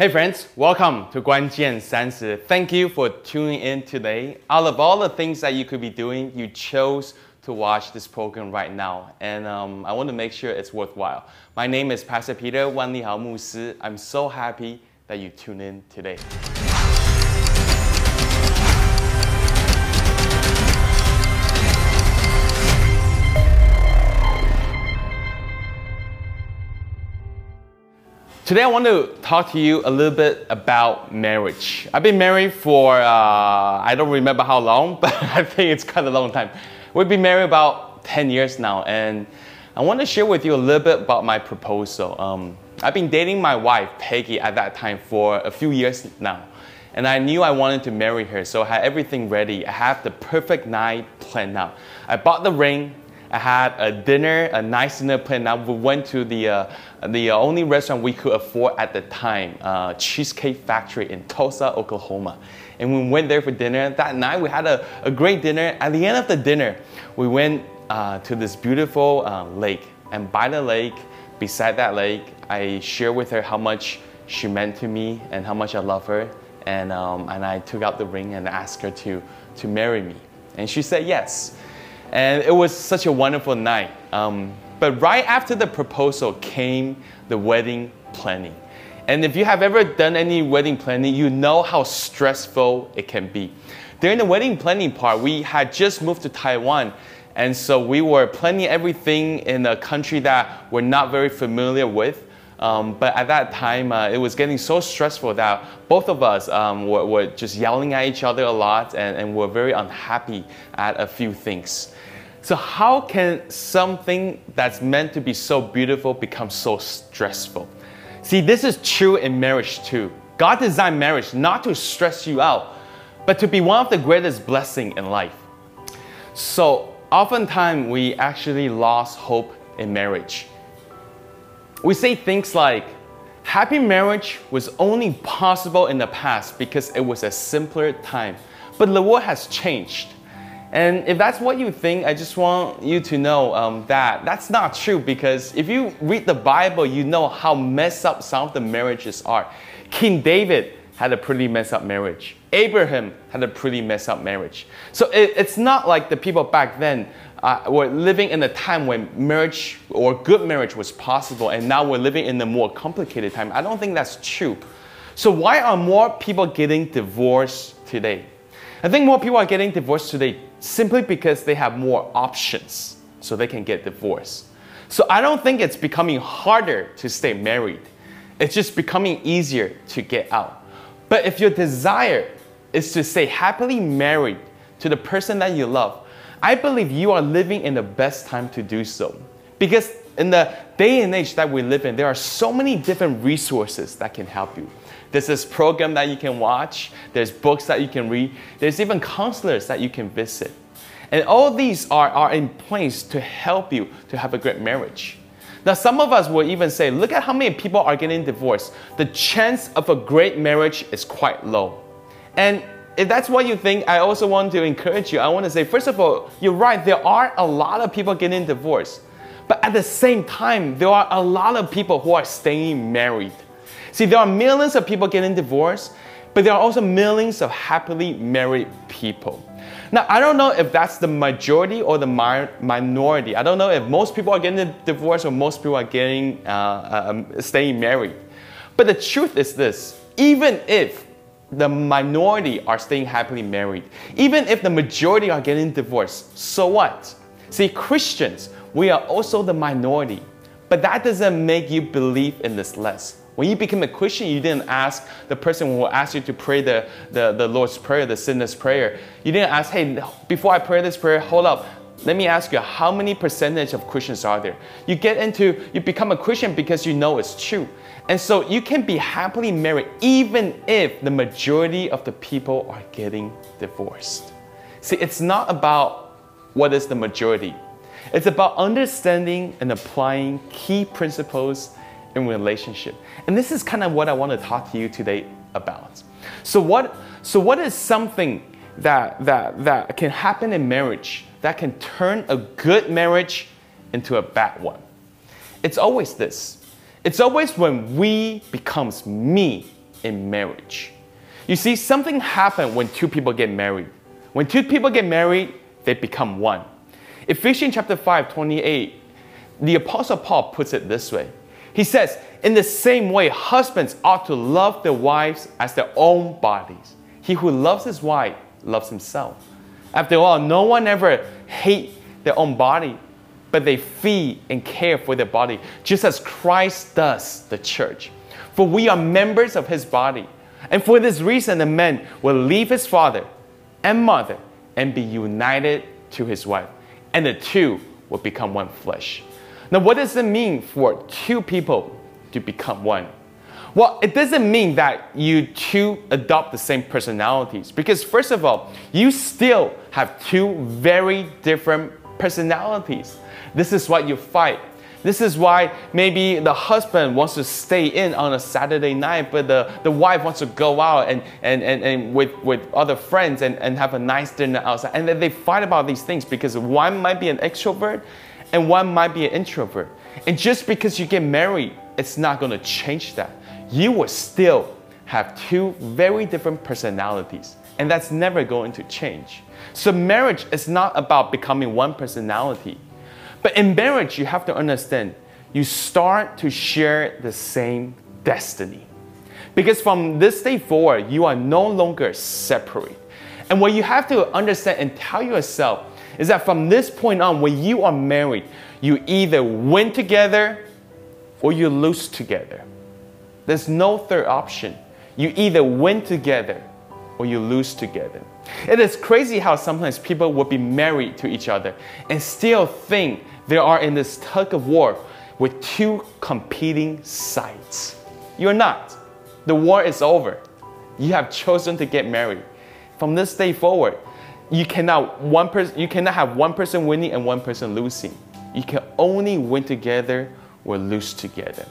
Hey friends, welcome to Guanjian Sansi. Thank you for tuning in today. Out of all the things that you could be doing, you chose to watch this program right now, and um, I want to make sure it's worthwhile. My name is Pastor Peter Wan Li Hao Mu I'm so happy that you tune in today. Today I want to talk to you a little bit about marriage. I've been married for, uh, I don't remember how long, but I think it's quite a long time. We've been married about 10 years now, and I want to share with you a little bit about my proposal. Um, I've been dating my wife, Peggy, at that time for a few years now. And I knew I wanted to marry her, so I had everything ready. I had the perfect night planned out. I bought the ring, I had a dinner, a nice dinner plan. We went to the, uh, the only restaurant we could afford at the time, uh, Cheesecake Factory in Tulsa, Oklahoma. And we went there for dinner. That night we had a, a great dinner. At the end of the dinner, we went uh, to this beautiful uh, lake. And by the lake, beside that lake, I shared with her how much she meant to me and how much I love her. And, um, and I took out the ring and asked her to, to marry me. And she said yes. And it was such a wonderful night. Um, but right after the proposal came the wedding planning. And if you have ever done any wedding planning, you know how stressful it can be. During the wedding planning part, we had just moved to Taiwan. And so we were planning everything in a country that we're not very familiar with. Um, but at that time, uh, it was getting so stressful that both of us um, were, were, just yelling at each other a lot and, and were very unhappy at a few things. So, how can something that's meant to be so beautiful become so stressful? See, this is true in marriage too. God designed marriage not to stress you out, but to be one of the greatest blessings in life. So, oftentimes we actually lost hope in marriage. We say things like, happy marriage was only possible in the past because it was a simpler time, but the world has changed. And if that's what you think, I just want you to know um, that that's not true because if you read the Bible, you know how messed up some of the marriages are. King David had a pretty messed up marriage. Abraham had a pretty messed up marriage. So it, it's not like the people back then uh, were living in a time when marriage or good marriage was possible, and now we're living in a more complicated time. I don't think that's true. So why are more people getting divorced today? I think more people are getting divorced today simply because they have more options so they can get divorced. So I don't think it's becoming harder to stay married. It's just becoming easier to get out. But if your desire is to stay happily married to the person that you love, I believe you are living in the best time to do so. Because in the day and age that we live in, there are so many different resources that can help you. There's this program that you can watch, there's books that you can read, there's even counselors that you can visit. And all these are, are in place to help you to have a great marriage. Now, some of us will even say, look at how many people are getting divorced. The chance of a great marriage is quite low. And if that's what you think, I also want to encourage you. I want to say, first of all, you're right, there are a lot of people getting divorced. But at the same time, there are a lot of people who are staying married. See, there are millions of people getting divorced, but there are also millions of happily married people. Now, I don't know if that's the majority or the mi minority. I don't know if most people are getting divorced or most people are getting uh, um, staying married. But the truth is this: even if the minority are staying happily married, even if the majority are getting divorced, so what? See, Christians, we are also the minority, but that doesn't make you believe in this less. When you become a Christian, you didn't ask the person who asked you to pray the, the, the Lord's Prayer, the sinner's prayer. You didn't ask, hey, before I pray this prayer, hold up. Let me ask you, how many percentage of Christians are there? You get into, you become a Christian because you know it's true. And so you can be happily married even if the majority of the people are getting divorced. See, it's not about what is the majority. It's about understanding and applying key principles in relationship. And this is kind of what I want to talk to you today about. So what so what is something that that that can happen in marriage that can turn a good marriage into a bad one? It's always this. It's always when we becomes me in marriage. You see, something happens when two people get married. When two people get married, they become one. Ephesians chapter 5, 28, the Apostle Paul puts it this way. He says, In the same way, husbands ought to love their wives as their own bodies. He who loves his wife loves himself. After all, no one ever hates their own body, but they feed and care for their body, just as Christ does the church. For we are members of his body. And for this reason, the man will leave his father and mother and be united to his wife, and the two will become one flesh. Now, what does it mean for two people to become one? Well, it doesn't mean that you two adopt the same personalities because, first of all, you still have two very different personalities. This is what you fight. This is why maybe the husband wants to stay in on a Saturday night, but the, the wife wants to go out and, and, and, and with, with other friends and, and have a nice dinner outside. And then they fight about these things because one might be an extrovert and one might be an introvert. And just because you get married, it's not going to change that. You will still have two very different personalities, and that's never going to change. So, marriage is not about becoming one personality. But in marriage, you have to understand you start to share the same destiny. Because from this day forward, you are no longer separate. And what you have to understand and tell yourself is that from this point on, when you are married, you either win together or you lose together. There's no third option. You either win together or you lose together. It is crazy how sometimes people will be married to each other and still think they are in this tug of war with two competing sides. You're not. The war is over. You have chosen to get married. From this day forward, you cannot one person you cannot have one person winning and one person losing. You can only win together or lose together.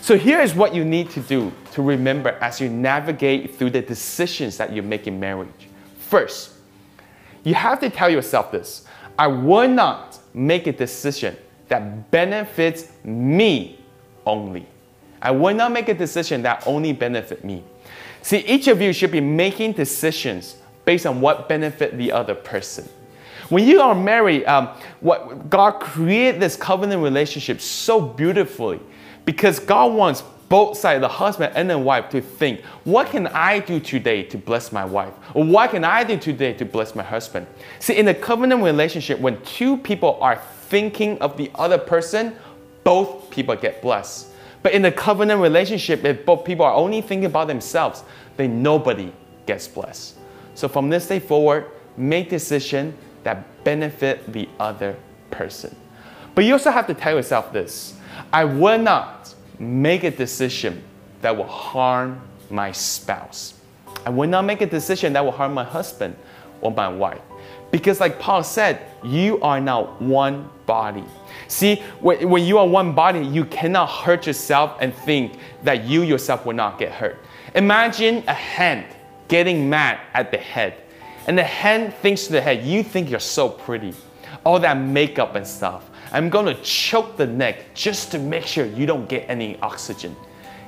So here is what you need to do to remember as you navigate through the decisions that you make in marriage. First, you have to tell yourself this. I will not make a decision that benefits me only. I will not make a decision that only benefit me. See, each of you should be making decisions based on what benefit the other person. When you are married, um, what God created this covenant relationship so beautifully because God wants both sides, the husband and the wife, to think, what can I do today to bless my wife? Or what can I do today to bless my husband? See, in a covenant relationship, when two people are thinking of the other person, both people get blessed. But in a covenant relationship, if both people are only thinking about themselves, then nobody gets blessed. So from this day forward, make decisions that benefit the other person. But you also have to tell yourself this I will not make a decision that will harm my spouse. I will not make a decision that will harm my husband or my wife. Because, like Paul said, you are now one body. See, when, when you are one body, you cannot hurt yourself and think that you yourself will not get hurt. Imagine a hand getting mad at the head. And the hand thinks to the head, You think you're so pretty. All that makeup and stuff. I'm gonna choke the neck just to make sure you don't get any oxygen.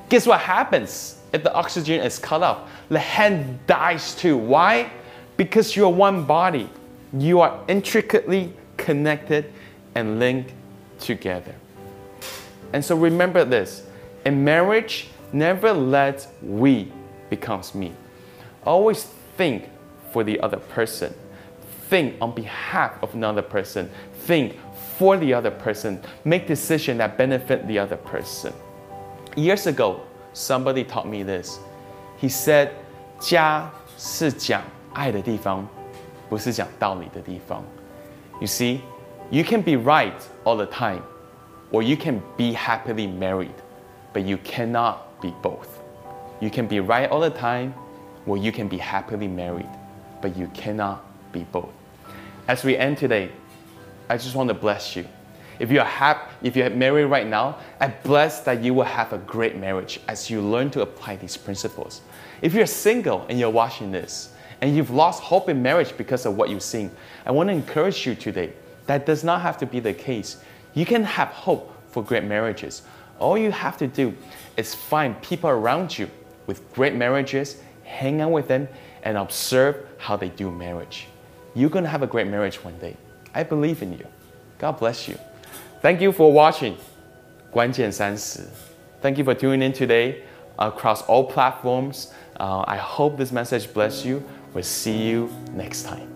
Guess what happens if the oxygen is cut off? The hand dies too. Why? Because you're one body. You are intricately connected and linked together. And so remember this in marriage, never let we becomes me. Always think for the other person. Think on behalf of another person. Think for the other person. Make decisions that benefit the other person. Years ago, somebody taught me this. He said, 家是讲爱的地方，不是讲道理的地方. You see, you can be right all the time, or you can be happily married, but you cannot be both. You can be right all the time, where you can be happily married, but you cannot be both. As we end today, I just want to bless you. If you're happy, if you're married right now, I bless that you will have a great marriage as you learn to apply these principles. If you're single and you're watching this, and you've lost hope in marriage because of what you've seen, I want to encourage you today. That does not have to be the case. You can have hope for great marriages. All you have to do is find people around you with great marriages, hang out with them, and observe how they do marriage. You're gonna have a great marriage one day. I believe in you. God bless you. Thank you for watching. 关键三十. Thank you for tuning in today across all platforms. Uh, I hope this message bless you. We'll see you next time.